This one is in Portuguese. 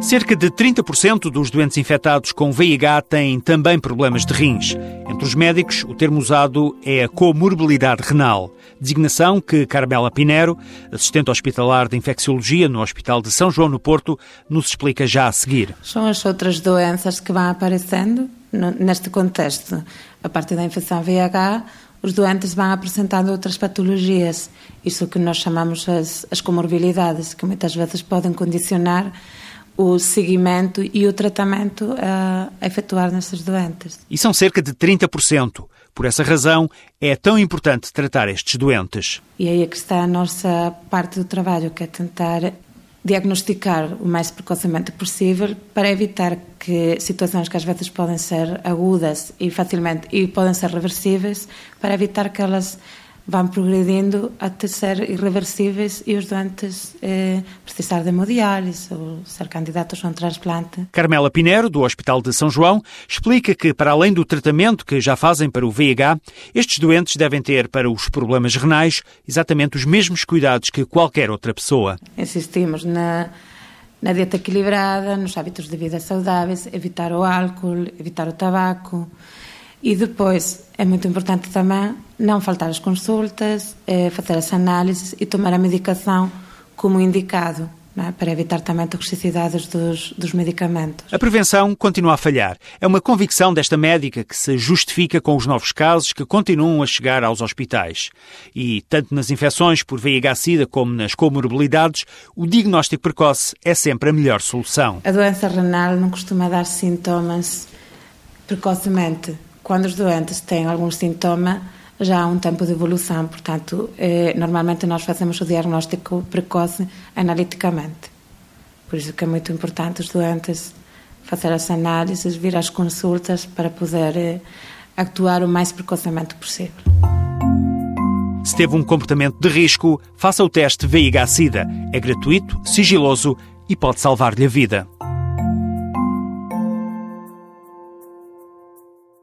Cerca de 30% dos doentes infectados com VIH têm também problemas de rins. Entre os médicos, o termo usado é a comorbilidade renal, designação que Carmela Pinero, assistente hospitalar de infecciologia no Hospital de São João no Porto, nos explica já a seguir. São as outras doenças que vão aparecendo neste contexto. A partir da infecção VIH, os doentes vão apresentando outras patologias, isso que nós chamamos as, as comorbilidades, que muitas vezes podem condicionar o seguimento e o tratamento a, a efetuar nesses doentes. E são cerca de 30%. Por essa razão, é tão importante tratar estes doentes. E aí é que está a nossa parte do trabalho, que é tentar diagnosticar o mais precocemente possível para evitar que situações que às vezes podem ser agudas e facilmente e podem ser reversíveis, para evitar que elas vão progredindo até ser irreversíveis e os doentes eh, precisar de hemodiálise ou ser candidatos a um transplante. Carmela Pinheiro, do Hospital de São João, explica que, para além do tratamento que já fazem para o VIH, estes doentes devem ter para os problemas renais exatamente os mesmos cuidados que qualquer outra pessoa. Insistimos na, na dieta equilibrada, nos hábitos de vida saudáveis, evitar o álcool, evitar o tabaco, e depois é muito importante também não faltar às consultas, é fazer as análises e tomar a medicação como indicado. É? Para evitar também toxicidades dos, dos medicamentos. A prevenção continua a falhar. É uma convicção desta médica que se justifica com os novos casos que continuam a chegar aos hospitais. E, tanto nas infecções por VIH-Sida como nas comorbilidades, o diagnóstico precoce é sempre a melhor solução. A doença renal não costuma dar sintomas precocemente quando os doentes têm algum sintoma, já há um tempo de evolução, portanto, eh, normalmente nós fazemos o diagnóstico precoce analiticamente. Por isso que é muito importante os doentes fazer as análises, vir às consultas para poder eh, actuar o mais precocemente possível. Se teve um comportamento de risco, faça o teste VIH-Sida. É gratuito, sigiloso e pode salvar-lhe a vida.